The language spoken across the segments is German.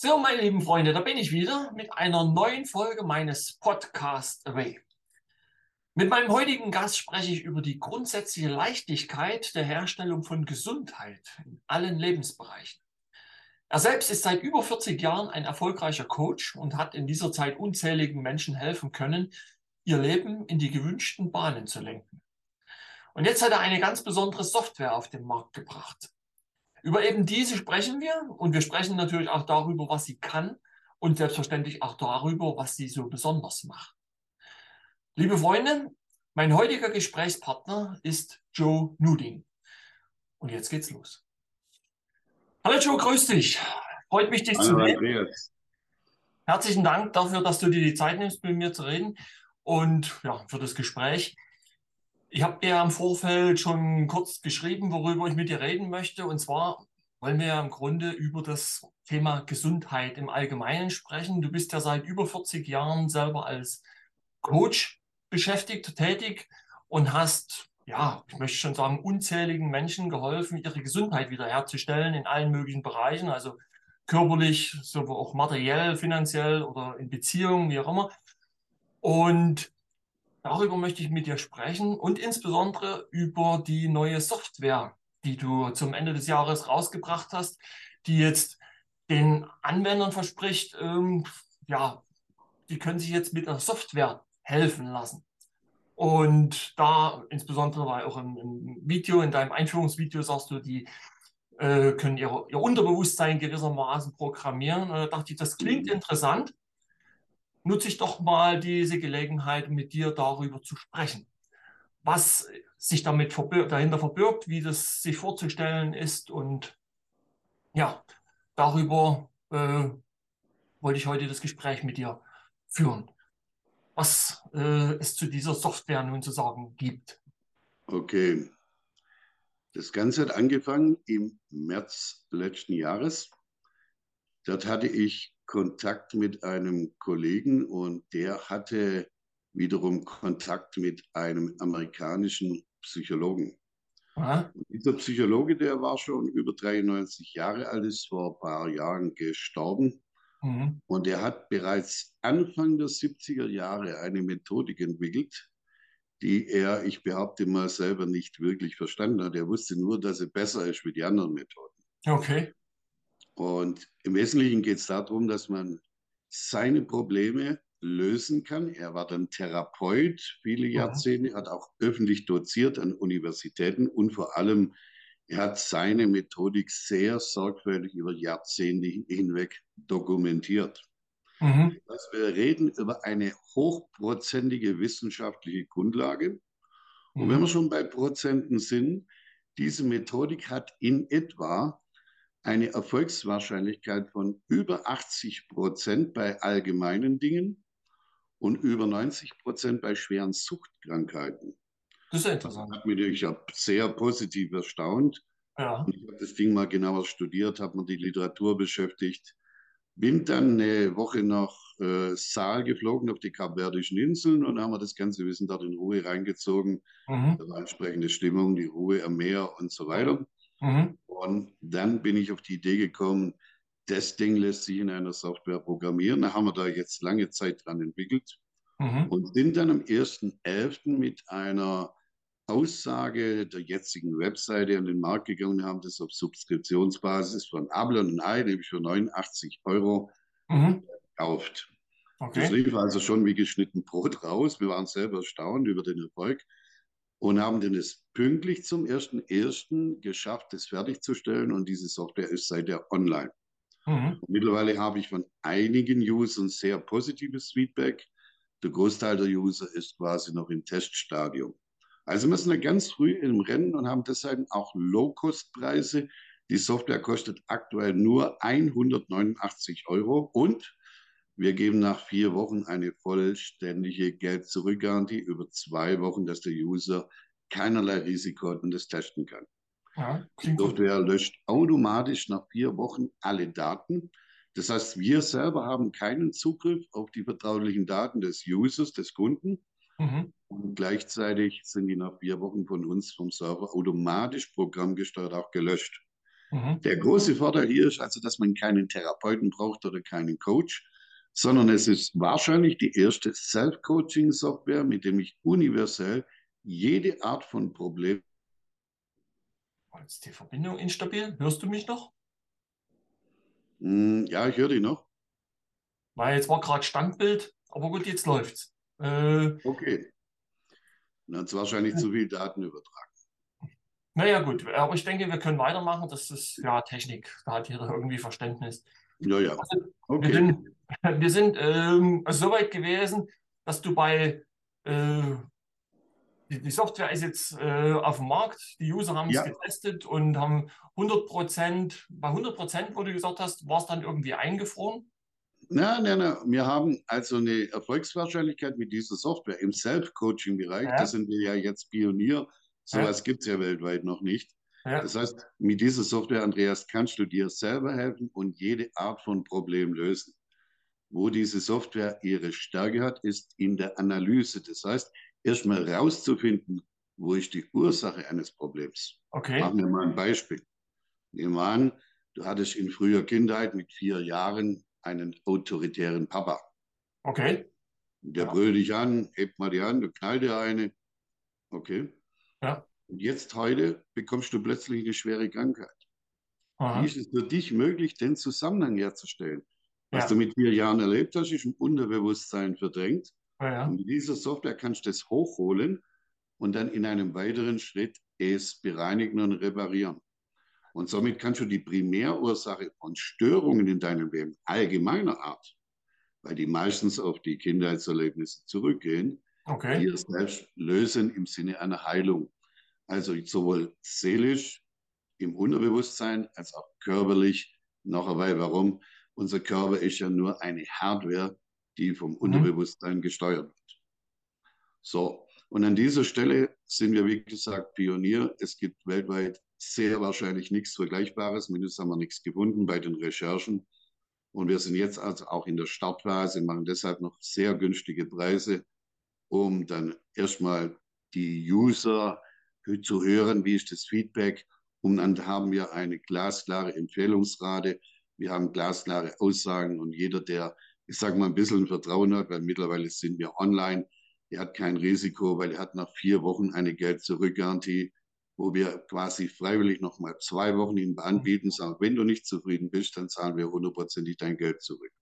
So, meine lieben Freunde, da bin ich wieder mit einer neuen Folge meines Podcast Away. Mit meinem heutigen Gast spreche ich über die grundsätzliche Leichtigkeit der Herstellung von Gesundheit in allen Lebensbereichen. Er selbst ist seit über 40 Jahren ein erfolgreicher Coach und hat in dieser Zeit unzähligen Menschen helfen können, ihr Leben in die gewünschten Bahnen zu lenken. Und jetzt hat er eine ganz besondere Software auf den Markt gebracht. Über eben diese sprechen wir und wir sprechen natürlich auch darüber, was sie kann und selbstverständlich auch darüber, was sie so besonders macht. Liebe Freunde, mein heutiger Gesprächspartner ist Joe Nuding. Und jetzt geht's los. Hallo Joe, grüß dich. Freut mich, dich Hallo, zu sehen. Andreas. Herzlichen Dank dafür, dass du dir die Zeit nimmst, mit mir zu reden und ja, für das Gespräch. Ich habe dir im Vorfeld schon kurz geschrieben, worüber ich mit dir reden möchte. Und zwar wollen wir ja im Grunde über das Thema Gesundheit im Allgemeinen sprechen. Du bist ja seit über 40 Jahren selber als Coach beschäftigt, tätig und hast, ja, ich möchte schon sagen, unzähligen Menschen geholfen, ihre Gesundheit wiederherzustellen in allen möglichen Bereichen, also körperlich, sowohl auch materiell, finanziell oder in Beziehungen, wie auch immer. Und Darüber möchte ich mit dir sprechen und insbesondere über die neue Software, die du zum Ende des Jahres rausgebracht hast, die jetzt den Anwendern verspricht, ähm, ja, die können sich jetzt mit der Software helfen lassen. Und da, insbesondere weil auch im, im Video, in deinem Einführungsvideo sagst du, die äh, können ihr, ihr Unterbewusstsein gewissermaßen programmieren. da dachte ich, das klingt mhm. interessant nutze ich doch mal diese Gelegenheit, mit dir darüber zu sprechen. Was sich damit verbirgt, dahinter verbirgt, wie das sich vorzustellen ist. Und ja, darüber äh, wollte ich heute das Gespräch mit dir führen. Was äh, es zu dieser Software nun zu sagen gibt. Okay. Das Ganze hat angefangen im März letzten Jahres. Dort hatte ich Kontakt mit einem Kollegen und der hatte wiederum Kontakt mit einem amerikanischen Psychologen. Dieser Psychologe, der war schon über 93 Jahre alt, ist vor ein paar Jahren gestorben. Mhm. Und er hat bereits Anfang der 70er Jahre eine Methodik entwickelt, die er, ich behaupte mal, selber nicht wirklich verstanden hat. Er wusste nur, dass sie besser ist wie die anderen Methoden. Okay. Und im Wesentlichen geht es darum, dass man seine Probleme lösen kann. Er war dann Therapeut viele Jahrzehnte, hat auch öffentlich doziert an Universitäten und vor allem er hat seine Methodik sehr sorgfältig über Jahrzehnte hinweg dokumentiert. Mhm. Also wir reden über eine hochprozentige wissenschaftliche Grundlage. Und mhm. wenn wir schon bei Prozenten sind, diese Methodik hat in etwa eine Erfolgswahrscheinlichkeit von über 80 Prozent bei allgemeinen Dingen und über 90 Prozent bei schweren Suchtkrankheiten. Das ist ja interessant. Das hat mich ich habe sehr positiv erstaunt. Ja. ich habe das Ding mal genauer studiert, habe mir die Literatur beschäftigt, bin dann eine Woche nach äh, Saal geflogen auf die Kapverdischen Inseln und haben wir das ganze Wissen dort in Ruhe reingezogen. Mhm. Da war entsprechende Stimmung, die Ruhe am Meer und so weiter. Mhm. Und dann bin ich auf die Idee gekommen, das Ding lässt sich in einer Software programmieren. Da haben wir da jetzt lange Zeit dran entwickelt mhm. und sind dann am 1.11. mit einer Aussage der jetzigen Webseite an den Markt gegangen haben das auf Subskriptionsbasis von Ablon und Ei, nämlich für 89 Euro, mhm. gekauft. Okay. Das lief also schon wie geschnitten Brot raus. Wir waren selber erstaunt über den Erfolg und haben dann es pünktlich zum 1.1. geschafft, es fertigzustellen und diese Software ist seither online. Mhm. Mittlerweile habe ich von einigen Usern sehr positives Feedback. Der Großteil der User ist quasi noch im Teststadium. Also wir sind ganz früh im Rennen und haben deshalb auch Low-Cost-Preise. Die Software kostet aktuell nur 189 Euro und wir geben nach vier Wochen eine vollständige Geld-Zurück-Garantie über zwei Wochen, dass der User keinerlei Risiko hat und das testen kann. Ja, die Software löscht automatisch nach vier Wochen alle Daten. Das heißt, wir selber haben keinen Zugriff auf die vertraulichen Daten des Users, des Kunden. Mhm. Und gleichzeitig sind die nach vier Wochen von uns vom Server automatisch programmgesteuert auch gelöscht. Mhm. Der große Vorteil hier ist also, dass man keinen Therapeuten braucht oder keinen Coach, sondern es ist wahrscheinlich die erste Self-Coaching-Software, mit dem ich universell jede Art von Problem. Jetzt ist die Verbindung instabil. Hörst du mich noch? Hm, ja, ich höre dich noch. Weil jetzt war gerade Standbild, aber gut, jetzt läuft's. Äh, okay. Dann hat es wahrscheinlich zu viel Daten übertragen. Naja, gut, aber ich denke, wir können weitermachen. Das ist ja Technik. Da hat jeder irgendwie Verständnis. Ja, ja. Also, okay. Wir sind, wir sind ähm, so weit gewesen, dass du bei äh, die, die, Software ist jetzt äh, auf dem Markt, die User haben ja. es getestet und haben 100 Prozent, bei 100 Prozent, wo du gesagt hast, war es dann irgendwie eingefroren? Nein, nein, nein. Wir haben also eine Erfolgswahrscheinlichkeit mit dieser Software im Self-Coaching-Bereich. Ja. Da sind wir ja jetzt Pionier. Sowas ja. gibt es ja weltweit noch nicht. Ja. Das heißt, mit dieser Software, Andreas, kannst du dir selber helfen und jede Art von Problem lösen. Wo diese Software ihre Stärke hat, ist in der Analyse. Das heißt, erstmal herauszufinden, wo ist die Ursache eines Problems. Okay. Machen wir mal ein Beispiel. Nehmen wir an, du hattest in früher Kindheit mit vier Jahren einen autoritären Papa. Okay. Der ja. brüllt dich an, hebt mal die Hand, du knallt dir eine. Okay. Ja. Und jetzt heute bekommst du plötzlich eine schwere Krankheit. Aha. Wie ist es für dich möglich, den Zusammenhang herzustellen? Was ja. du mit vier Jahren erlebt hast, ist im Unterbewusstsein verdrängt. Ja. Und mit dieser Software kannst du das hochholen und dann in einem weiteren Schritt es bereinigen und reparieren. Und somit kannst du die Primärursache von Störungen in deinem Leben allgemeiner Art, weil die meistens auf die Kindheitserlebnisse zurückgehen, okay. hier selbst lösen im Sinne einer Heilung. Also sowohl seelisch im Unterbewusstsein als auch körperlich. Noch einmal, warum? Unser Körper ist ja nur eine Hardware, die vom mhm. Unterbewusstsein gesteuert wird. So, und an dieser Stelle sind wir, wie gesagt, Pionier. Es gibt weltweit sehr wahrscheinlich nichts Vergleichbares. Zumindest haben wir nichts gefunden bei den Recherchen. Und wir sind jetzt also auch in der Startphase, machen deshalb noch sehr günstige Preise, um dann erstmal die User zu hören, wie ist das Feedback. Und dann haben wir eine glasklare Empfehlungsrate. Wir haben glasklare Aussagen und jeder, der, ich sage mal, ein bisschen Vertrauen hat, weil mittlerweile sind wir online, der hat kein Risiko, weil er hat nach vier Wochen eine Geld-Zurück-Garantie wo wir quasi freiwillig noch mal zwei Wochen Ihnen anbieten, sagen, wenn du nicht zufrieden bist, dann zahlen wir hundertprozentig dein Geld zurück.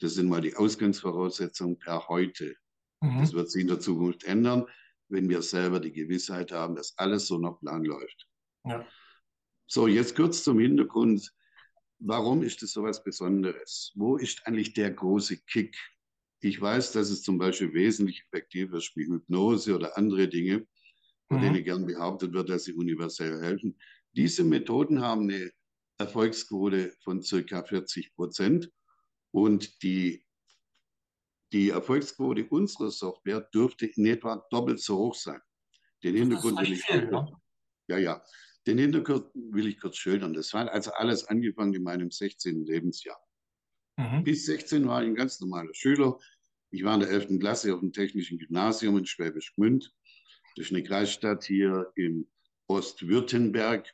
Das sind mal die Ausgangsvoraussetzungen per heute. Mhm. Das wird sich in der Zukunft ändern, wenn wir selber die Gewissheit haben, dass alles so nach Plan läuft. Ja. So, jetzt kurz zum Hintergrund. Warum ist das so was Besonderes? Wo ist eigentlich der große Kick? Ich weiß, dass es zum Beispiel wesentlich effektiver ist wie Hypnose oder andere Dinge von mhm. denen gern behauptet wird, dass sie universell helfen. Diese Methoden haben eine Erfolgsquote von circa 40 Prozent und die, die Erfolgsquote unserer Software dürfte in etwa doppelt so hoch sein. Den Hintergrund will ich viel, ja? ja, ja. Den Hintergrund will ich kurz schildern. Das war also alles angefangen in meinem 16. Lebensjahr. Mhm. Bis 16 war ich ein ganz normaler Schüler. Ich war in der 11. Klasse auf dem Technischen Gymnasium in Schwäbisch Gmünd. Das ist eine Kreisstadt hier in Ostwürttemberg.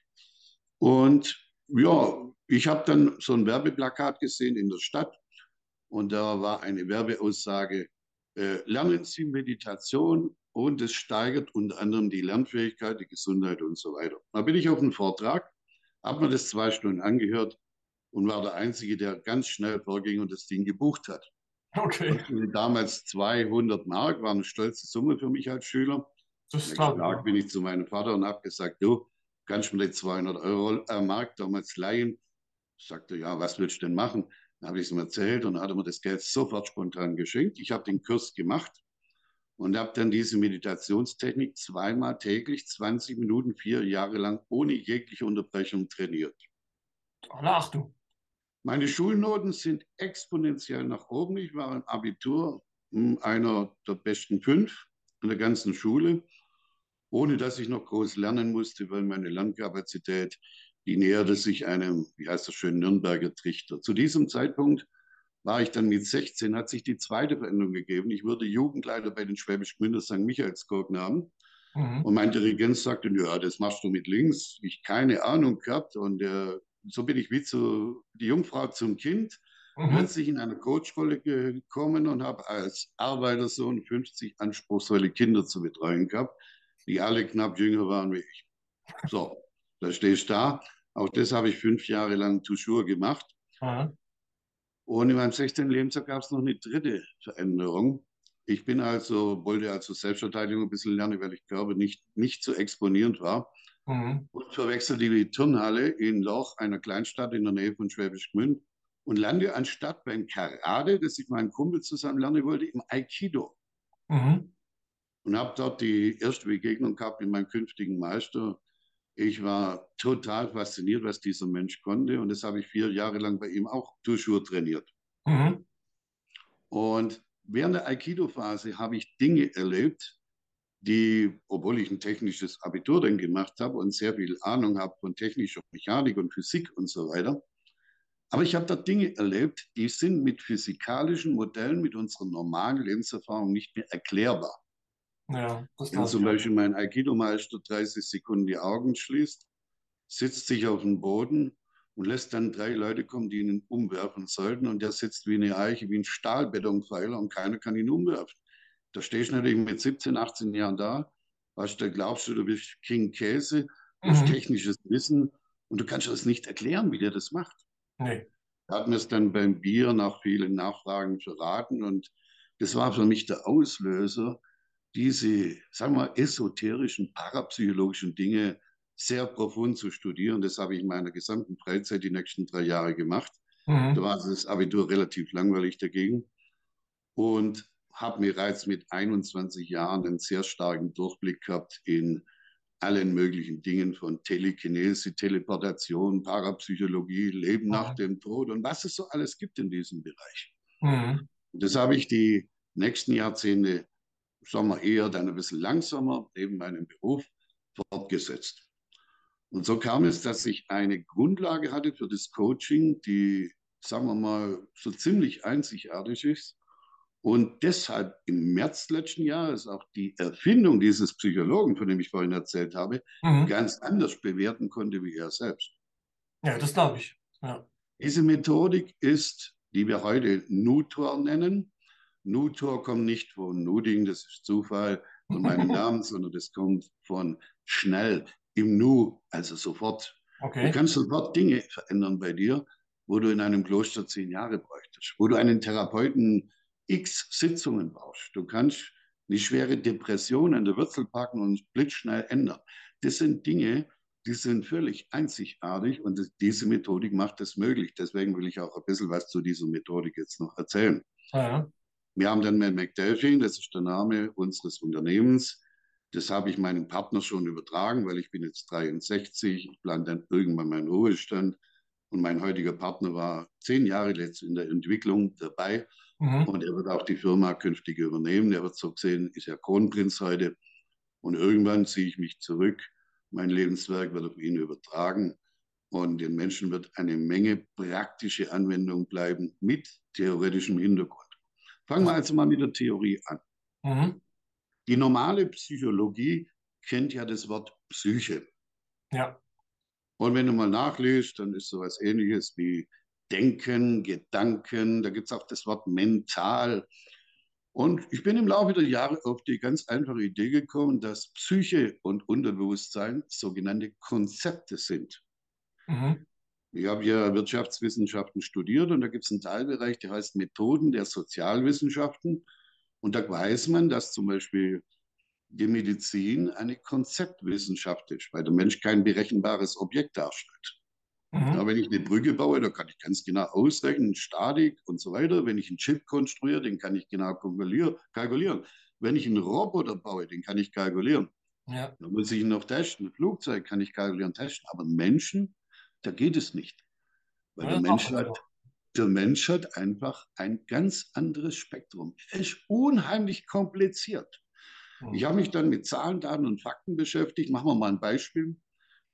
Und ja, ich habe dann so ein Werbeplakat gesehen in der Stadt und da war eine Werbeaussage, äh, lernen Sie Meditation und es steigert unter anderem die Lernfähigkeit, die Gesundheit und so weiter. Da bin ich auf einen Vortrag, habe mir das zwei Stunden angehört und war der Einzige, der ganz schnell vorging und das Ding gebucht hat. Okay. Damals 200 Mark, war eine stolze Summe für mich als Schüler. Das klar. Tag bin ich zu meinem Vater und habe gesagt, du, kannst mir die 200 Euro äh, Mark damals leihen? Sagte, ja, was willst du denn machen? Dann habe ich es ihm erzählt und hat mir das Geld sofort spontan geschenkt. Ich habe den Kurs gemacht und habe dann diese Meditationstechnik zweimal täglich, 20 Minuten, vier Jahre lang ohne jegliche Unterbrechung trainiert. Alle Achtung. Meine Schulnoten sind exponentiell nach oben. Ich war im Abitur hm, einer der besten fünf in der ganzen Schule ohne dass ich noch groß lernen musste, weil meine Lernkapazität, die näherte sich einem, wie heißt das schön, Nürnberger Trichter. Zu diesem Zeitpunkt war ich dann mit 16, hat sich die zweite Veränderung gegeben. Ich wurde Jugendleiter bei den Schwäbisch Gmünder St. Michaelsgurknaben. Mhm. Und mein Dirigent sagte, ja, das machst du mit links. Ich keine Ahnung gehabt und der so bin ich wie zu, die Jungfrau zum Kind, mhm. plötzlich in eine Coachrolle gekommen und habe als Arbeitersohn 50 anspruchsvolle Kinder zu betreuen gehabt, die alle knapp jünger waren wie ich. So, da stehe ich da. Auch das habe ich fünf Jahre lang toujours gemacht. Mhm. Und in meinem 16. Lebensjahr gab es noch eine dritte Veränderung. Ich bin also, wollte also Selbstverteidigung ein bisschen lernen, weil ich glaube, nicht, nicht so exponierend war. Mhm. Und verwechselte die Turnhalle in Loch, einer Kleinstadt in der Nähe von Schwäbisch Gmünd, und lande anstatt beim Karate, das ich meinen Kumpel zusammen lernen wollte, im Aikido. Mhm. Und habe dort die erste Begegnung gehabt mit meinem künftigen Meister. Ich war total fasziniert, was dieser Mensch konnte. Und das habe ich vier Jahre lang bei ihm auch Tuschur trainiert. Mhm. Und während der Aikido-Phase habe ich Dinge erlebt, die, obwohl ich ein technisches Abitur dann gemacht habe und sehr viel Ahnung habe von technischer Mechanik und Physik und so weiter, aber ich habe da Dinge erlebt, die sind mit physikalischen Modellen, mit unserer normalen Lebenserfahrung nicht mehr erklärbar. Ja, das Wenn zum Beispiel mein Aikido-Meister 30 Sekunden die Augen schließt, sitzt sich auf den Boden und lässt dann drei Leute kommen, die ihn umwerfen sollten. Und der sitzt wie eine Eiche, wie ein Stahlbetonpfeiler und keiner kann ihn umwerfen. Da stehst du natürlich mit 17, 18 Jahren da. Weißt du, glaubst du, du bist King Käse, du hast mhm. technisches Wissen und du kannst das nicht erklären, wie der das macht. Nee. Er hat mir es dann beim Bier nach vielen Nachfragen verraten und das war für mich der Auslöser, diese, sagen wir, esoterischen, parapsychologischen Dinge sehr profund zu studieren. Das habe ich in meiner gesamten Freizeit die nächsten drei Jahre gemacht. Mhm. Da war das Abitur relativ langweilig dagegen und habe mir bereits mit 21 Jahren einen sehr starken Durchblick gehabt in allen möglichen Dingen von Telekinese, Teleportation, Parapsychologie, Leben mhm. nach dem Tod und was es so alles gibt in diesem Bereich. Mhm. Das habe ich die nächsten Jahrzehnte, sagen wir eher dann ein bisschen langsamer neben meinem Beruf fortgesetzt. Und so kam es, dass ich eine Grundlage hatte für das Coaching, die, sagen wir mal, so ziemlich einzigartig ist. Und deshalb im März letzten Jahres auch die Erfindung dieses Psychologen, von dem ich vorhin erzählt habe, mhm. ganz anders bewerten konnte wie er selbst. Ja, das glaube ich. Ja. Diese Methodik ist, die wir heute Nutor nennen. Nutor kommt nicht von Nuding, das ist Zufall von meinem Namen, sondern das kommt von schnell im Nu, also sofort. Okay. Du kannst sofort Dinge verändern bei dir, wo du in einem Kloster zehn Jahre bräuchtest, wo du einen Therapeuten x Sitzungen brauchst. Du kannst eine schwere Depression an der Wurzel packen und blitzschnell ändern. Das sind Dinge, die sind völlig einzigartig und das, diese Methodik macht das möglich. Deswegen will ich auch ein bisschen was zu dieser Methodik jetzt noch erzählen. Ja. Wir haben dann mit McDelphin, das ist der Name unseres Unternehmens, das habe ich meinem Partner schon übertragen, weil ich bin jetzt 63, ich plane dann irgendwann meinen Ruhestand. Und mein heutiger Partner war zehn Jahre jetzt in der Entwicklung dabei. Mhm. Und er wird auch die Firma künftig übernehmen. Er wird so gesehen, ist ja Kronprinz heute. Und irgendwann ziehe ich mich zurück. Mein Lebenswerk wird auf ihn übertragen. Und den Menschen wird eine Menge praktische Anwendung bleiben mit theoretischem Hintergrund. Fangen wir also mal mit der Theorie an. Mhm. Die normale Psychologie kennt ja das Wort Psyche. Ja. Und wenn du mal nachliest, dann ist sowas ähnliches wie Denken, Gedanken, da gibt es auch das Wort mental. Und ich bin im Laufe der Jahre auf die ganz einfache Idee gekommen, dass Psyche und Unterbewusstsein sogenannte Konzepte sind. Mhm. Ich habe ja Wirtschaftswissenschaften studiert und da gibt es einen Teilbereich, der heißt Methoden der Sozialwissenschaften. Und da weiß man, dass zum Beispiel die Medizin eine Konzeptwissenschaft ist, weil der Mensch kein berechenbares Objekt darstellt. Mhm. Ja, wenn ich eine Brücke baue, da kann ich ganz genau ausrechnen, Statik und so weiter. Wenn ich einen Chip konstruiere, den kann ich genau kalkulieren. Wenn ich einen Roboter baue, den kann ich kalkulieren. Ja. Da muss ich ihn noch testen. Ein Flugzeug kann ich kalkulieren, testen. Aber Menschen, da geht es nicht. Weil ja, der Mensch hat der Mensch hat einfach ein ganz anderes Spektrum. Er ist unheimlich kompliziert. Mhm. Ich habe mich dann mit Zahlen, Daten und Fakten beschäftigt. Machen wir mal ein Beispiel.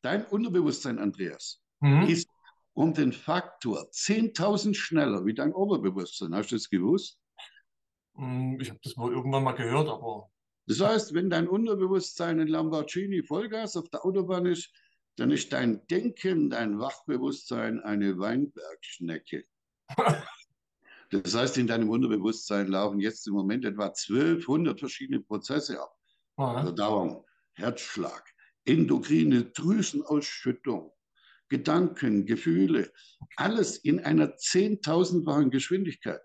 Dein Unterbewusstsein, Andreas, mhm. ist um den Faktor 10.000 schneller wie dein Oberbewusstsein. Hast du das gewusst? Hm, ich habe das mal irgendwann mal gehört, aber. Das heißt, wenn dein Unterbewusstsein in Lamborghini Vollgas auf der Autobahn ist, dann ist dein Denken, dein Wachbewusstsein eine Weinbergschnecke. Das heißt, in deinem Unterbewusstsein laufen jetzt im Moment etwa 1200 verschiedene Prozesse ab. Verdauung, Herzschlag, endokrine Drüsenausschüttung, Gedanken, Gefühle, alles in einer zehntausendfachen Geschwindigkeit.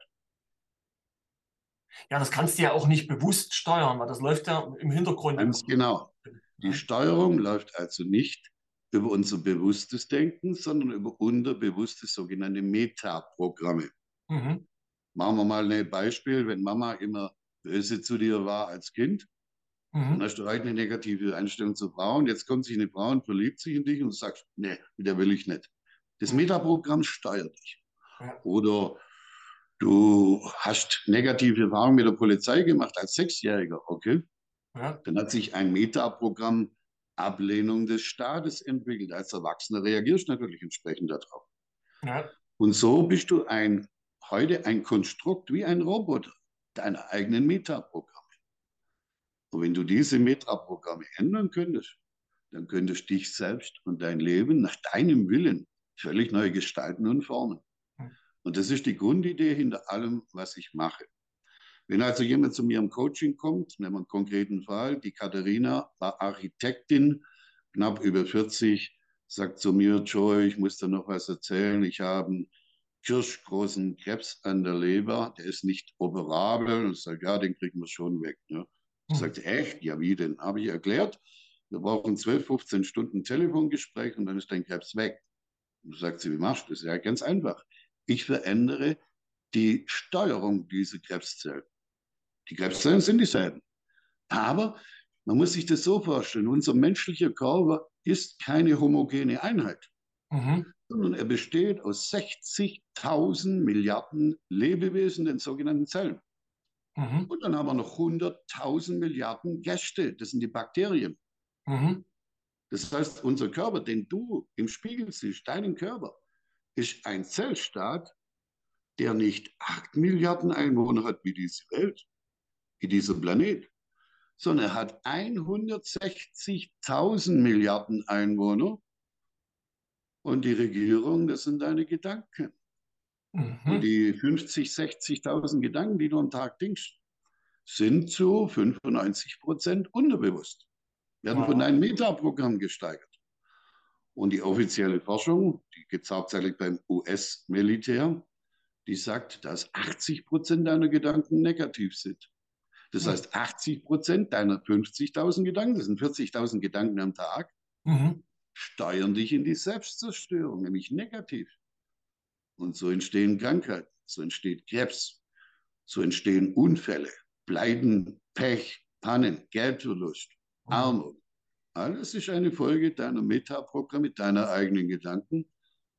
Ja, das kannst du ja auch nicht bewusst steuern, weil das läuft ja im Hintergrund. Ganz genau. Die Steuerung läuft also nicht über unser bewusstes Denken, sondern über unterbewusste sogenannte Metaprogramme. Mhm. Machen wir mal ein Beispiel, wenn Mama immer böse zu dir war als Kind, mhm. dann hast du eine negative Einstellung zu Frauen. Jetzt kommt sich eine Frau und verliebt sich in dich und du sagst, nee, mit der will ich nicht. Das mhm. Metaprogramm steuert dich. Oder du hast negative Erfahrungen mit der Polizei gemacht als Sechsjähriger, okay? Ja. Dann hat sich ein Metaprogramm Ablehnung des Staates entwickelt. Als Erwachsener reagierst du natürlich entsprechend darauf. Ja. Und so bist du ein, heute ein Konstrukt wie ein Roboter deiner eigenen Metaprogramme. Und wenn du diese Metaprogramme ändern könntest, dann könntest du dich selbst und dein Leben nach deinem Willen völlig neu gestalten und formen. Und das ist die Grundidee hinter allem, was ich mache. Wenn also jemand zu mir im Coaching kommt, nehmen wir einen konkreten Fall, die Katharina war Architektin, knapp über 40, sagt zu mir, Joy, ich muss dir noch was erzählen, ich habe einen kirschgroßen Krebs an der Leber, der ist nicht operabel. Und ich sage, ja, den kriegen wir schon weg. Ne? Ich sagte, echt? Ja, wie denn? Habe ich erklärt, wir brauchen 12, 15 Stunden Telefongespräch und dann ist dein Krebs weg. Und sagt sie, wie machst du das? Ja, ganz einfach. Ich verändere die Steuerung dieser Krebszellen. Die Krebszellen sind dieselben. Aber man muss sich das so vorstellen, unser menschlicher Körper ist keine homogene Einheit, mhm. sondern er besteht aus 60.000 Milliarden Lebewesen, den sogenannten Zellen. Mhm. Und dann haben wir noch 100.000 Milliarden Gäste, das sind die Bakterien. Mhm. Das heißt, unser Körper, den du im Spiegel siehst, deinen Körper, ist ein Zellstaat, der nicht 8 Milliarden Einwohner hat wie diese Welt, wie dieser Planet, sondern er hat 160.000 Milliarden Einwohner und die Regierung, das sind deine Gedanken. Mhm. Und die 50, 60.000 Gedanken, die du am Tag denkst, sind zu 95 Prozent unterbewusst, werden wow. von deinem Metaprogramm gesteigert. Und die offizielle Forschung, die gibt es hauptsächlich beim US-Militär, die sagt, dass 80 Prozent deiner Gedanken negativ sind. Das mhm. heißt, 80 Prozent deiner 50.000 Gedanken, das sind 40.000 Gedanken am Tag, mhm. steuern dich in die Selbstzerstörung, nämlich negativ. Und so entstehen Krankheiten, so entsteht Krebs, so entstehen Unfälle, Pleiten, Pech, Pannen, Geldverlust, mhm. Armut. Alles ist eine Folge deiner Metaprogramme, deiner eigenen Gedanken,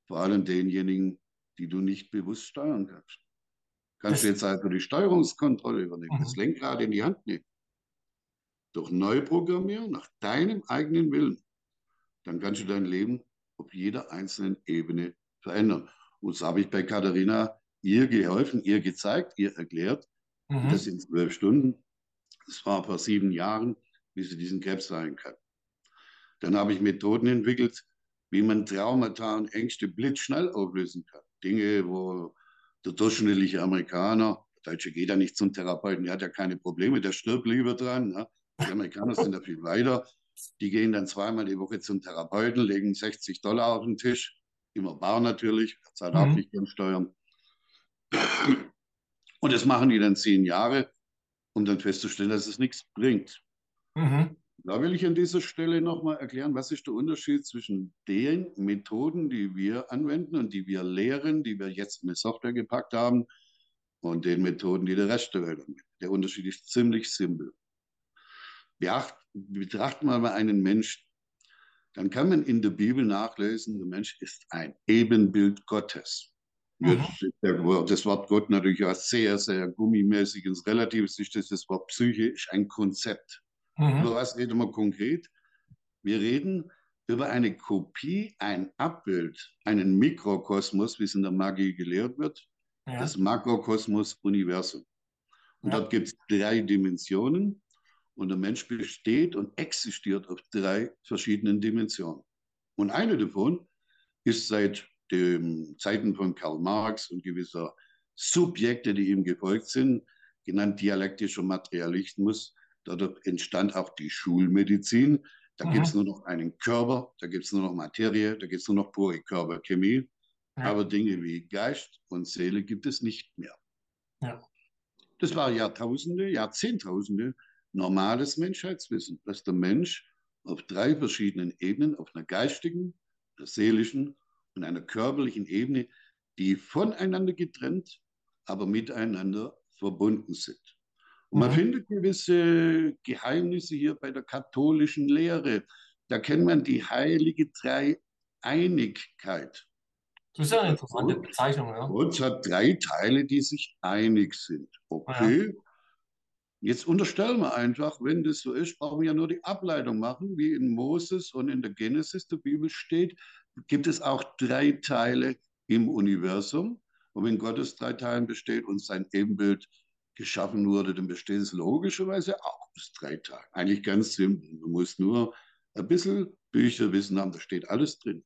vor allem denjenigen, die du nicht bewusst steuern kannst. Kannst das du jetzt also die Steuerungskontrolle übernehmen, mhm. das Lenkrad in die Hand nehmen, durch Neuprogrammierung nach deinem eigenen Willen, dann kannst du dein Leben auf jeder einzelnen Ebene verändern. Und so habe ich bei Katharina ihr geholfen, ihr gezeigt, ihr erklärt, mhm. das in zwölf Stunden. Das war vor sieben Jahren, wie sie diesen Krebs sein kann. Dann habe ich Methoden entwickelt, wie man Traumata und Ängste blitzschnell auflösen kann. Dinge, wo der durchschnittliche Amerikaner, der Deutsche geht ja nicht zum Therapeuten, der hat ja keine Probleme, der stirbt lieber dran. Ne? Die Amerikaner sind ja viel weiter. Die gehen dann zweimal die Woche zum Therapeuten, legen 60 Dollar auf den Tisch immer bar natürlich, zahlt auch mhm. nicht gern Steuern. Und das machen die dann zehn Jahre, um dann festzustellen, dass es nichts bringt. Mhm. Da will ich an dieser Stelle nochmal erklären, was ist der Unterschied zwischen den Methoden, die wir anwenden und die wir lehren, die wir jetzt in die Software gepackt haben, und den Methoden, die der Rest der Welt anwendet. Der Unterschied ist ziemlich simpel. Betrachten wir mal einen Menschen, dann kann man in der Bibel nachlesen, der Mensch ist ein Ebenbild Gottes. Mhm. Das Wort Gott natürlich auch sehr, sehr gummimäßig ins Relativ ist das, das Wort Psyche ist ein Konzept. Mhm. Über was reden wir konkret? Wir reden über eine Kopie, ein Abbild, einen Mikrokosmos, wie es in der Magie gelehrt wird, ja. das Makrokosmos-Universum. Und ja. dort gibt es drei Dimensionen. Und der Mensch besteht und existiert auf drei verschiedenen Dimensionen. Und eine davon ist seit den Zeiten von Karl Marx und gewisser Subjekte, die ihm gefolgt sind, genannt dialektischer Materialismus. Dadurch entstand auch die Schulmedizin. Da mhm. gibt es nur noch einen Körper, da gibt es nur noch Materie, da gibt es nur noch pure Körperchemie. Ja. Aber Dinge wie Geist und Seele gibt es nicht mehr. Ja. Das war Jahrtausende, Jahrzehntausende normales Menschheitswissen, dass der Mensch auf drei verschiedenen Ebenen, auf einer geistigen, einer seelischen und einer körperlichen Ebene, die voneinander getrennt, aber miteinander verbunden sind. Und man mhm. findet gewisse Geheimnisse hier bei der katholischen Lehre. Da kennt man die heilige Dreieinigkeit. Das ist ja eine interessante Bezeichnung. Ja. Gott hat drei Teile, die sich einig sind. Okay. Ja. Jetzt unterstellen wir einfach, wenn das so ist, brauchen wir ja nur die Ableitung machen, wie in Moses und in der Genesis der Bibel steht, gibt es auch drei Teile im Universum. Und wenn Gottes drei Teilen besteht und sein Ebenbild geschaffen wurde, dann besteht es logischerweise auch aus drei Teilen. Eigentlich ganz simpel. Man muss nur ein bisschen Bücherwissen haben, da steht alles drin.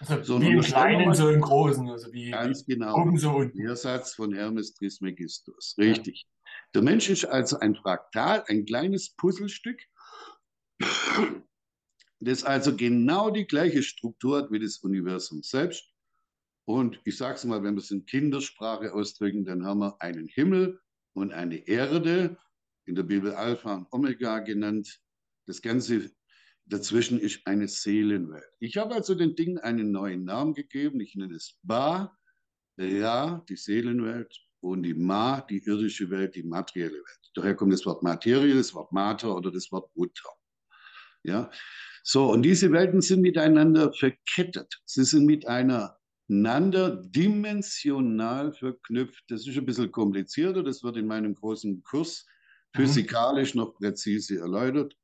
Also so wie im Kleinen, so im Großen. Also wie, ganz genau. Oben so unten. Der Satz von Hermes Trismegistus. Richtig. Ja. Der Mensch ist also ein Fraktal, ein kleines Puzzlestück, das also genau die gleiche Struktur hat wie das Universum selbst. Und ich sage es mal, wenn wir es in Kindersprache ausdrücken, dann haben wir einen Himmel und eine Erde, in der Bibel Alpha und Omega genannt. Das Ganze dazwischen ist eine Seelenwelt. Ich habe also den Dingen einen neuen Namen gegeben. Ich nenne es Ba, Ra, die Seelenwelt, und die Ma, die irdische Welt, die materielle Welt. Daher kommt das Wort Materie, das Wort Mater oder das Wort Mutter. Ja, so, und diese Welten sind miteinander verkettet. Sie sind miteinander dimensional verknüpft. Das ist ein bisschen komplizierter. Das wird in meinem großen Kurs mhm. physikalisch noch präzise erläutert.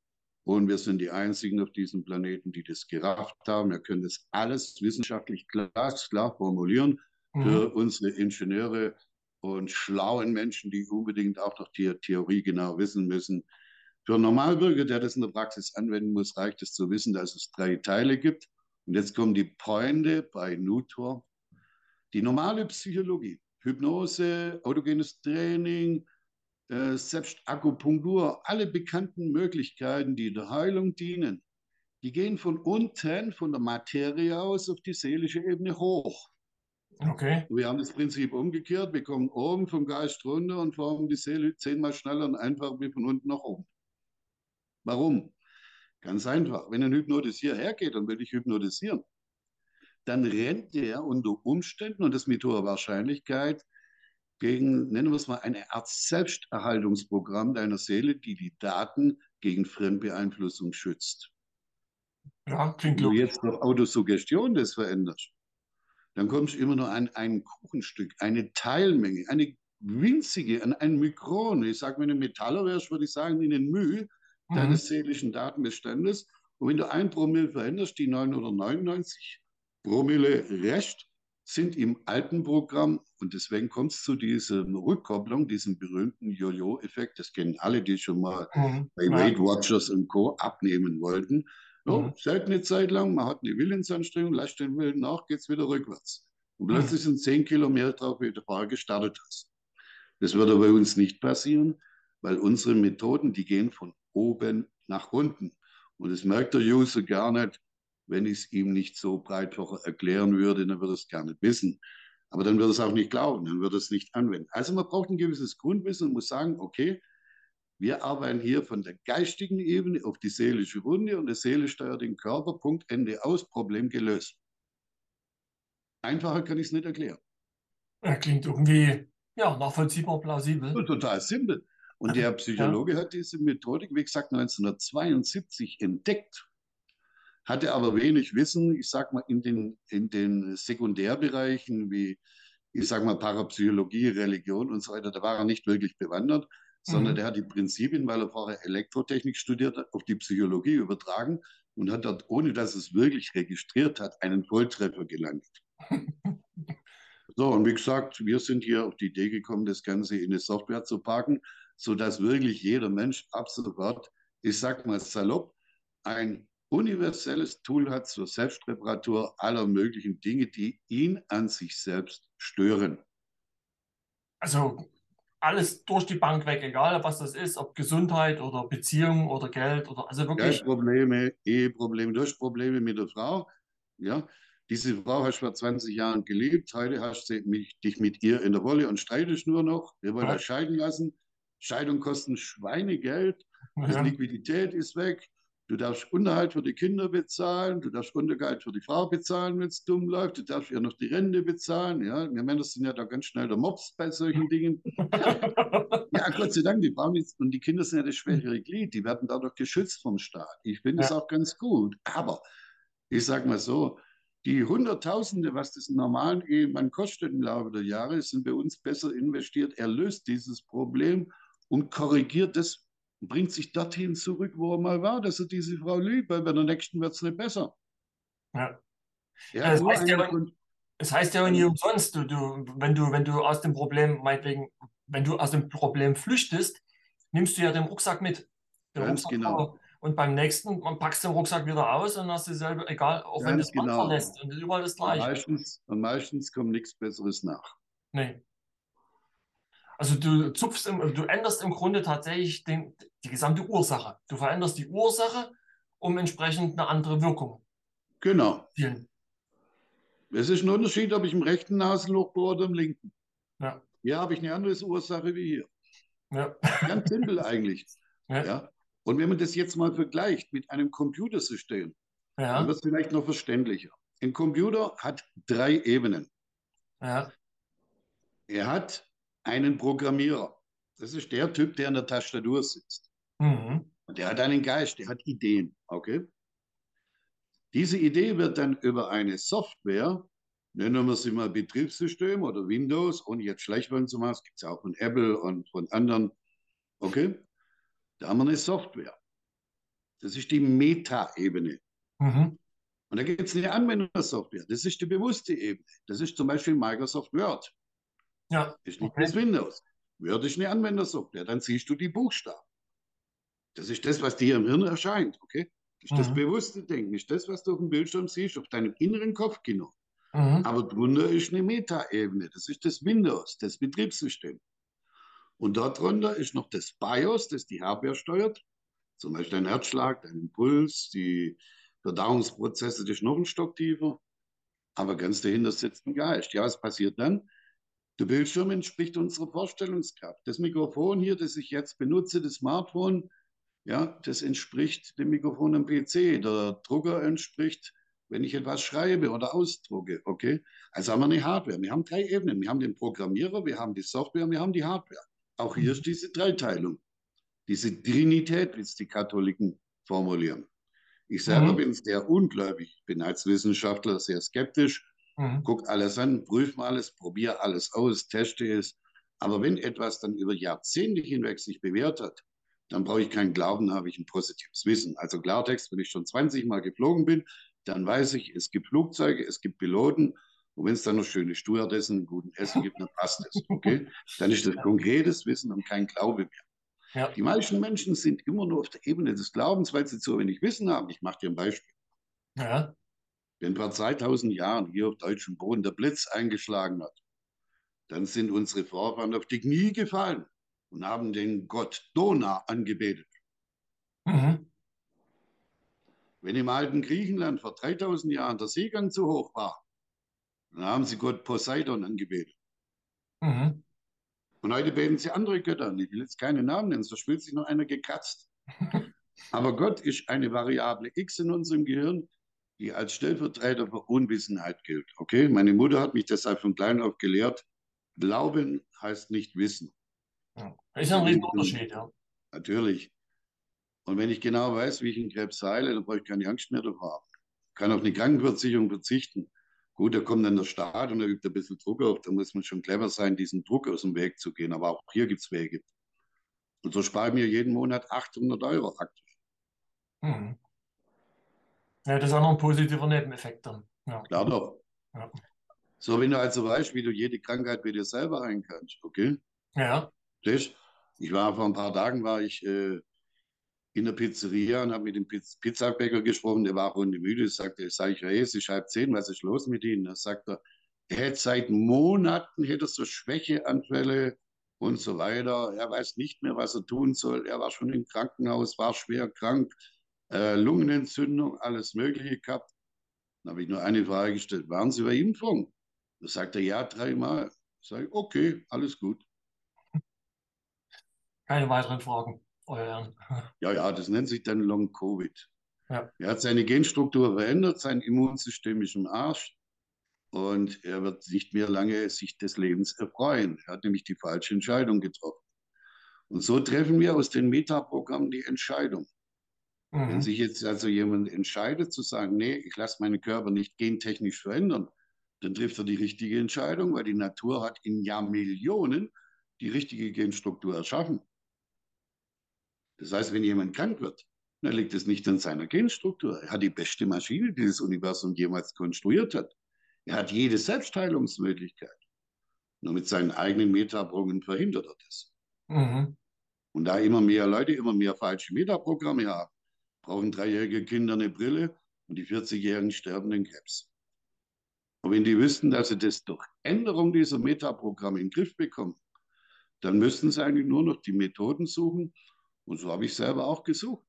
Und wir sind die Einzigen auf diesem Planeten, die das gerafft haben. Wir können das alles wissenschaftlich klar, klar formulieren für mhm. unsere Ingenieure und schlauen Menschen, die unbedingt auch noch die Theorie genau wissen müssen. Für einen Normalbürger, der das in der Praxis anwenden muss, reicht es zu wissen, dass es drei Teile gibt. Und jetzt kommen die Pointe bei Nutor. Die normale Psychologie, Hypnose, autogenes Training, äh, selbst Akupunktur, alle bekannten Möglichkeiten, die der Heilung dienen, die gehen von unten, von der Materie aus, auf die seelische Ebene hoch. Okay. Wir haben das Prinzip umgekehrt. Wir kommen oben vom Geist runter und formen die Seele zehnmal schneller und einfacher wie von unten nach oben. Warum? Ganz einfach. Wenn ein Hypnotisierer hergeht und will dich hypnotisieren, dann rennt der unter Umständen und das mit hoher Wahrscheinlichkeit gegen, nennen wir es mal, eine Art Selbsterhaltungsprogramm deiner Seele, die die Daten gegen Fremdbeeinflussung schützt. Ja, klingt Wenn du jetzt durch Autosuggestion das veränderst, dann kommst du immer nur an ein Kuchenstück, eine Teilmenge, eine winzige, an ein Mikron. Ich sage, wenn du Metaller wärst, würde ich sagen, in den Mühe mhm. deines seelischen Datenbestandes. Und wenn du ein Promille veränderst, die 9 oder 99 Promille Rest sind im alten Programm und deswegen kommt es zu dieser Rückkopplung, diesem berühmten Jojo-Effekt. Das kennen alle, die schon mal mhm. bei Weight Watchers und Co. abnehmen wollten. So, mhm. seltene Zeit lang, man hat eine Willensanstrengung, lasst den Willen nach, geht es wieder rückwärts. Und mhm. plötzlich sind zehn Kilometer drauf, wie du vorher gestartet hast. Das würde bei uns nicht passieren, weil unsere Methoden, die gehen von oben nach unten. Und das merkt der User gar nicht, wenn ich es ihm nicht so breitfach erklären würde, dann würde er es gar nicht wissen. Aber dann würde er es auch nicht glauben, dann würde er es nicht anwenden. Also man braucht ein gewisses Grundwissen und muss sagen, okay, wir arbeiten hier von der geistigen Ebene auf die seelische Runde und die Seele steuert den Körper, Punkt, Ende aus, Problem gelöst. Einfacher kann ich es nicht erklären. Ja, klingt irgendwie ja, nachvollziehbar, plausibel. Und total simpel. Und der Psychologe ja. hat diese Methodik, wie gesagt, 1972 entdeckt, hatte aber wenig Wissen, ich sag mal, in den, in den Sekundärbereichen wie, ich sag mal, Parapsychologie, Religion und so weiter, da war er nicht wirklich bewandert sondern mhm. der hat die Prinzipien, weil er vorher Elektrotechnik studiert hat, auf die Psychologie übertragen und hat dort, ohne dass es wirklich registriert hat, einen Volltreffer gelandet. so, und wie gesagt, wir sind hier auf die Idee gekommen, das Ganze in eine Software zu packen, sodass wirklich jeder Mensch ab sofort, ich sag mal salopp, ein universelles Tool hat zur Selbstreparatur aller möglichen Dinge, die ihn an sich selbst stören. Also alles durch die Bank weg, egal was das ist, ob Gesundheit oder Beziehung oder Geld oder also wirklich. Geldprobleme, Eheprobleme, durch Probleme mit der Frau. Ja, diese Frau hast du vor 20 Jahren geliebt, heute hast du dich mit ihr in der Wolle und streitest nur noch. Wir wollen ja. das scheiden lassen. Scheidung kostet Schweinegeld. Ja. Die Liquidität ist weg. Du darfst Unterhalt für die Kinder bezahlen, du darfst Unterhalt für die Frau bezahlen, wenn es dumm läuft, du darfst ja noch die Rente bezahlen. Ja? Wir Männer sind ja da ganz schnell der Mops bei solchen Dingen. ja, Gott sei Dank, die Frauen und die Kinder sind ja das schwächere Glied, die werden dadurch geschützt vom Staat. Ich finde es ja. auch ganz gut. Aber ich sage mal so, die Hunderttausende, was das normalen Ehemann kostet im Laufe der Jahre, sind bei uns besser investiert. Er löst dieses Problem und korrigiert das bringt sich dorthin zurück, wo er mal war, dass er diese Frau liebt, weil bei der nächsten wird es nicht besser. Ja. ja das, heißt ja, das heißt ja nie umsonst, du, du, wenn, du, wenn du aus dem Problem, meinetwegen, wenn du aus dem Problem flüchtest, nimmst du ja den Rucksack mit. Den Ganz Rucksack genau. Und beim nächsten packst du den Rucksack wieder aus und hast dieselbe, egal, auch Ganz wenn du das genau. verlässt und überall das gleiche. Und meistens, und meistens kommt nichts Besseres nach. Nee. Also du zupfst, im, du änderst im Grunde tatsächlich den, die gesamte Ursache. Du veränderst die Ursache, um entsprechend eine andere Wirkung. Genau. Spielen. Es ist ein Unterschied, ob ich im rechten Nasenloch bohre oder im linken. Ja. Hier habe ich eine andere Ursache wie hier. Ja. Ganz simpel eigentlich. Ja. ja. Und wenn man das jetzt mal vergleicht mit einem Computersystem, ja. dann wird es vielleicht noch verständlicher. Ein Computer hat drei Ebenen. Ja. Er hat einen Programmierer. Das ist der Typ, der an der Tastatur sitzt. Mhm. Der hat einen Geist, der hat Ideen. Okay? Diese Idee wird dann über eine Software, nennen wir sie mal Betriebssystem oder Windows, ohne jetzt schlecht werden zu machen, das gibt es auch von Apple und von anderen. Okay? Da haben wir eine Software. Das ist die Meta-Ebene. Mhm. Und da gibt es eine Anwendersoftware. Das ist die bewusste Ebene. Das ist zum Beispiel Microsoft Word. Ja. Ist nicht okay. das Windows. Word ist eine Anwendersoftware. Dann siehst du die Buchstaben. Das ist das, was dir im Hirn erscheint. Okay? Das ist mhm. das bewusste Denken. Das ist das, was du auf dem Bildschirm siehst, auf deinem inneren Kopfkino. Mhm. Aber drunter ist eine Metaebene. Das ist das Windows, das Betriebssystem. Und darunter ist noch das BIOS, das die Hardware steuert. Zum Beispiel dein Herzschlag, dein Impuls, die Verdauungsprozesse, das ist noch ein Stock tiefer. Aber ganz dahinter sitzt ein Geist. Ja, was passiert dann? Der Bildschirm entspricht unserer Vorstellungskraft. Das Mikrofon hier, das ich jetzt benutze, das Smartphone, ja, das entspricht dem Mikrofon am PC. Der Drucker entspricht, wenn ich etwas schreibe oder ausdrucke. Okay? Also haben wir eine Hardware. Wir haben drei Ebenen. Wir haben den Programmierer, wir haben die Software, und wir haben die Hardware. Auch hier ist diese Dreiteilung, diese Trinität, wie es die Katholiken formulieren. Ich selber mhm. bin sehr ungläubig, bin als Wissenschaftler sehr skeptisch Mhm. Guck alles an, prüf mal alles, probier alles aus, teste es. Aber wenn etwas dann über Jahrzehnte hinweg sich bewährt hat, dann brauche ich keinen Glauben, habe ich ein positives Wissen. Also Klartext, wenn ich schon 20 Mal geflogen bin, dann weiß ich, es gibt Flugzeuge, es gibt Piloten. Und wenn es dann noch schöne Stewardessen, guten Essen gibt, dann passt es. Okay? Dann ist das konkretes Wissen und kein Glaube mehr. Ja. Die meisten Menschen sind immer nur auf der Ebene des Glaubens, weil sie zu wenig Wissen haben. Ich mache dir ein Beispiel. Ja. Wenn vor 2000 Jahren hier auf deutschem Boden der Blitz eingeschlagen hat, dann sind unsere Vorfahren auf die Knie gefallen und haben den Gott Dona angebetet. Mhm. Wenn im alten Griechenland vor 3000 Jahren der Seegang zu hoch war, dann haben sie Gott Poseidon angebetet. Mhm. Und heute beten sie andere Götter an. Ich will jetzt keine Namen nennen, sonst fühlt sich noch einer gekratzt. Aber Gott ist eine Variable X in unserem Gehirn, die als Stellvertreter für Unwissenheit gilt. Okay, meine Mutter hat mich deshalb von klein auf gelehrt. Glauben heißt nicht wissen. Ja. Ist ein Riesenunterschied, ja. Natürlich. Und wenn ich genau weiß, wie ich einen Krebs heile, dann brauche ich keine Angst mehr davor haben. Ich kann auf eine Krankenversicherung verzichten. Gut, da kommt dann der Staat und er übt ein bisschen Druck auf. Da muss man schon clever sein, diesen Druck aus dem Weg zu gehen. Aber auch hier gibt es Wege. Und so spare ich mir jeden Monat 800 Euro aktuell. Mhm. Ja, das ist auch noch ein positiver Nebeneffekt dann. Ja. Klar doch. Ja. So, wenn du also weißt, wie du jede Krankheit bei dir selber heilen kannst, okay? Ja. Das, ich war vor ein paar Tagen, war ich äh, in der Pizzeria und habe mit dem Pizzabäcker gesprochen, der war müde, sagte, sag ich, hey, es ist halb zehn, was ist los mit Ihnen? Da sagt er, er hätte seit Monaten hätte so Schwächeanfälle und so weiter. Er weiß nicht mehr, was er tun soll. Er war schon im Krankenhaus, war schwer krank, äh, Lungenentzündung, alles Mögliche gehabt. Dann habe ich nur eine Frage gestellt, waren Sie bei Impfung? Da sagt er, ja, dreimal. Sage ich, okay, alles gut. Keine weiteren Fragen. Euer Ja, ja, das nennt sich dann Long Covid. Ja. Er hat seine Genstruktur verändert, sein Immunsystem ist im Arsch und er wird nicht mehr lange sich des Lebens erfreuen. Er hat nämlich die falsche Entscheidung getroffen. Und so treffen wir aus den Metaprogrammen die Entscheidung. Mhm. Wenn sich jetzt also jemand entscheidet zu sagen, nee, ich lasse meinen Körper nicht gentechnisch verändern, dann trifft er die richtige Entscheidung, weil die Natur hat in Jahrmillionen die richtige Genstruktur erschaffen. Das heißt, wenn jemand krank wird, dann liegt es nicht an seiner Genstruktur. Er hat die beste Maschine, die das Universum jemals konstruiert hat. Er hat jede Selbstheilungsmöglichkeit. Nur mit seinen eigenen Metaprogrammen verhindert er das. Mhm. Und da immer mehr Leute immer mehr falsche Metaprogramme haben, brauchen dreijährige Kinder eine Brille und die 40-Jährigen sterben den Krebs. Und wenn die wüssten, dass sie das durch Änderung dieser Metaprogramme in den Griff bekommen, dann müssten sie eigentlich nur noch die Methoden suchen, und so habe ich selber auch gesucht.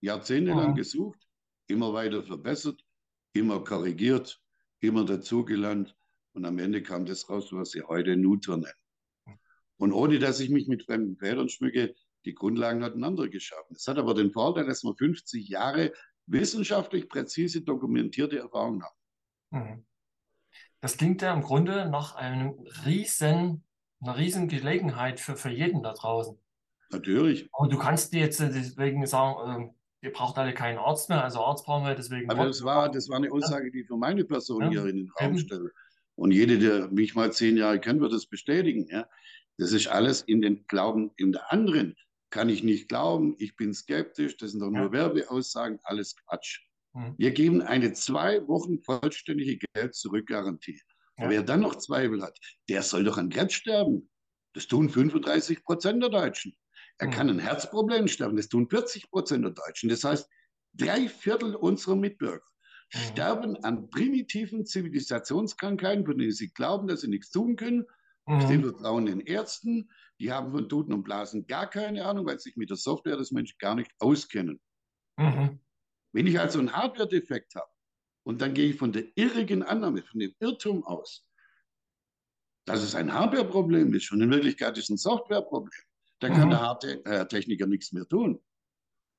Jahrzehntelang mhm. gesucht, immer weiter verbessert, immer korrigiert, immer dazugelernt. Und am Ende kam das raus, was sie heute Nutra nennen. Und ohne dass ich mich mit fremden Federn schmücke, die Grundlagen hatten andere geschaffen. Es hat aber den Vorteil, dass wir 50 Jahre wissenschaftlich präzise dokumentierte Erfahrungen haben. Mhm. Das klingt ja im Grunde nach einem riesen, einer riesen Gelegenheit für, für jeden da draußen. Natürlich. Aber du kannst dir jetzt deswegen sagen, äh, ihr braucht alle keinen Arzt mehr, also Arzt brauchen wir deswegen. Aber das war, das war eine Aussage, die für meine Person ja. hier in den Raum stelle. Und jede, der mich mal zehn Jahre kennt, wird das bestätigen. Ja? Das ist alles in den Glauben in der anderen. Kann ich nicht glauben, ich bin skeptisch, das sind doch nur ja. Werbeaussagen, alles Quatsch. Mhm. Wir geben eine zwei Wochen vollständige Geld zurück Garantie. Ja. Wer dann noch Zweifel hat, der soll doch an Krebs sterben. Das tun 35 Prozent der Deutschen. Er mhm. kann ein Herzproblem sterben. Das tun 40 Prozent der Deutschen. Das heißt, drei Viertel unserer Mitbürger mhm. sterben an primitiven Zivilisationskrankheiten, von denen sie glauben, dass sie nichts tun können. Mhm. Sie vertrauen den Ärzten. Die haben von Toten und Blasen gar keine Ahnung, weil sie sich mit der Software des Menschen gar nicht auskennen. Mhm. Wenn ich also einen Hardware-Defekt habe und dann gehe ich von der irrigen Annahme, von dem Irrtum aus, dass es ein Hardware-Problem ist und in Wirklichkeit ist es ein Software-Problem, dann kann mhm. der harte, äh, Techniker nichts mehr tun.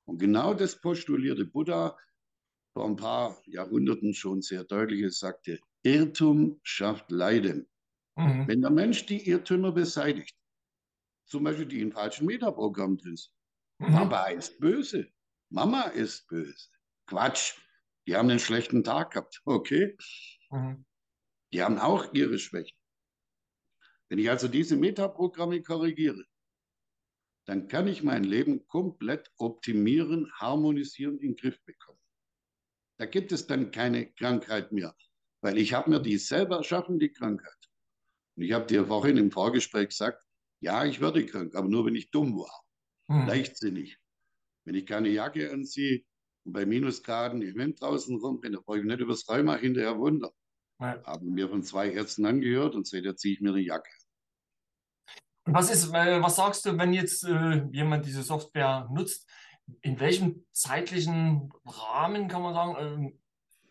Und genau das postulierte Buddha vor ein paar Jahrhunderten schon sehr deutlich. Er sagte, Irrtum schafft Leiden. Mhm. Wenn der Mensch die Irrtümer beseitigt, zum Beispiel die in falschen Metaprogrammen drin sind, mhm. Papa ist böse, Mama ist böse. Quatsch, die haben einen schlechten Tag gehabt, okay? Mhm. Die haben auch ihre Schwächen. Wenn ich also diese Metaprogramme korrigiere, dann kann ich mein Leben komplett optimieren, harmonisieren, in den Griff bekommen. Da gibt es dann keine Krankheit mehr, weil ich habe mir die selber erschaffen, die Krankheit. Und ich habe dir vorhin im Vorgespräch gesagt, ja, ich werde krank, aber nur wenn ich dumm war, hm. leichtsinnig. Wenn ich keine Jacke anziehe und bei Minusgraden im Wind draußen rumrenne, dann brauche ich nicht übers Rheuma hinterher wundern. Ja. Haben mir von zwei Ärzten angehört und seitdem ziehe ich mir eine Jacke. Was ist, äh, was sagst du, wenn jetzt äh, jemand diese Software nutzt? In welchem zeitlichen Rahmen kann man sagen, äh,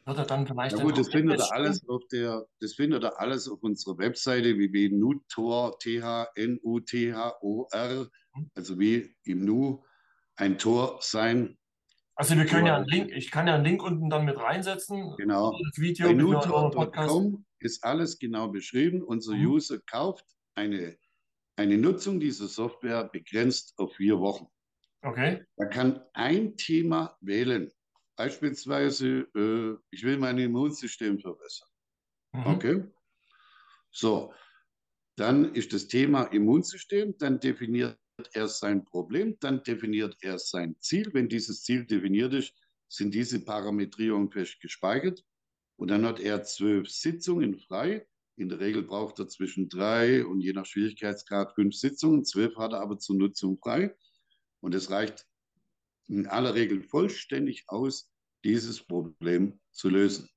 wird er dann vielleicht. Na gut, das findet er alles auf der, das findet er alles auf unserer Webseite www.nutor, T-H-N-U-T-H-O-R, hm. also wie im Nu ein Tor sein. Also wir können ja einen Link, ich kann ja einen Link unten dann mit reinsetzen. Genau. Das Video nutor.com ist alles genau beschrieben. Unser mhm. User kauft eine eine Nutzung dieser Software begrenzt auf vier Wochen. Okay. Man kann ein Thema wählen. Beispielsweise, äh, ich will mein Immunsystem verbessern. Mhm. Okay. So, dann ist das Thema Immunsystem, dann definiert er sein Problem, dann definiert er sein Ziel. Wenn dieses Ziel definiert ist, sind diese Parametrierungen fest gespeichert. Und dann hat er zwölf Sitzungen frei, in der Regel braucht er zwischen drei und je nach Schwierigkeitsgrad fünf Sitzungen. Zwölf hat er aber zur Nutzung frei. Und es reicht in aller Regel vollständig aus, dieses Problem zu lösen.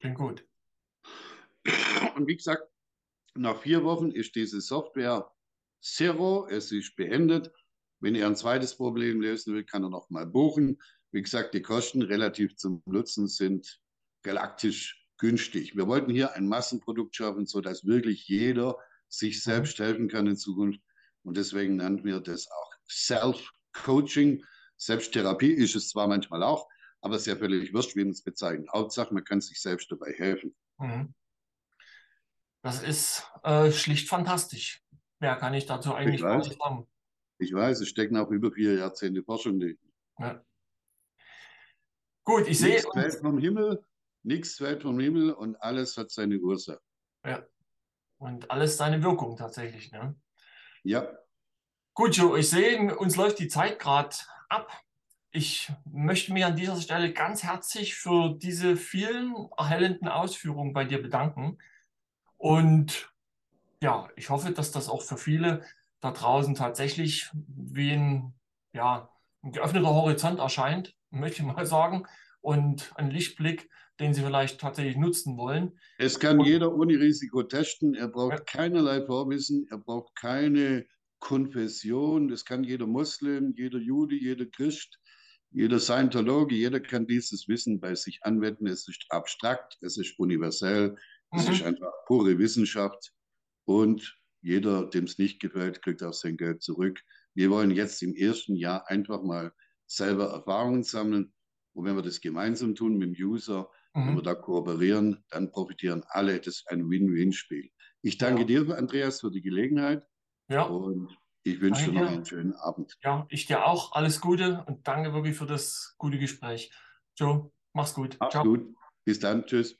Klingt gut. Und wie gesagt, nach vier Wochen ist diese Software zero, es ist beendet. Wenn er ein zweites Problem lösen will, kann er noch mal buchen. Wie gesagt, die Kosten relativ zum Nutzen sind galaktisch günstig. Wir wollten hier ein Massenprodukt schaffen, sodass wirklich jeder sich selbst helfen kann in Zukunft. Und deswegen nannten wir das auch Self-Coaching. Selbsttherapie ist es zwar manchmal auch, aber es ist ja völlig wurscht, wie man es bezeichnet. Hauptsache, man kann sich selbst dabei helfen. Mhm. Das ist äh, schlicht fantastisch. Mehr kann ich dazu eigentlich gar nicht sagen. Ich weiß, es stecken auch über vier Jahrzehnte Forschung. Ja. Gut, ich sehe. Nichts fällt vom Himmel, nichts fällt vom Himmel und alles hat seine Ursache. Ja. Und alles seine Wirkung tatsächlich. Ne? Ja. Gut, Joe, ich sehe, uns läuft die Zeit gerade ab. Ich möchte mich an dieser Stelle ganz herzlich für diese vielen erhellenden Ausführungen bei dir bedanken. Und ja, ich hoffe, dass das auch für viele da draußen tatsächlich wie ein, ja, ein geöffneter Horizont erscheint, möchte ich mal sagen, und ein Lichtblick, den sie vielleicht tatsächlich nutzen wollen. Es kann und, jeder ohne Risiko testen. Er braucht ja. keinerlei Vorwissen, er braucht keine Konfession. Das kann jeder Muslim, jeder Jude, jeder Christ, jeder Scientologe, jeder kann dieses Wissen bei sich anwenden. Es ist abstrakt, es ist universell, es mhm. ist einfach pure Wissenschaft. Und jeder, dem es nicht gefällt, kriegt auch sein Geld zurück. Wir wollen jetzt im ersten Jahr einfach mal selber Erfahrungen sammeln. Und wenn wir das gemeinsam tun mit dem User, mhm. wenn wir da kooperieren, dann profitieren alle. Das ist ein Win-Win-Spiel. Ich danke ja. dir, Andreas, für die Gelegenheit. Ja. Und ich wünsche dir noch einen schönen Abend. Ja, ich dir auch. Alles Gute und danke wirklich für das gute Gespräch. Joe, mach's gut. Mach's Ciao. gut. Bis dann. Tschüss.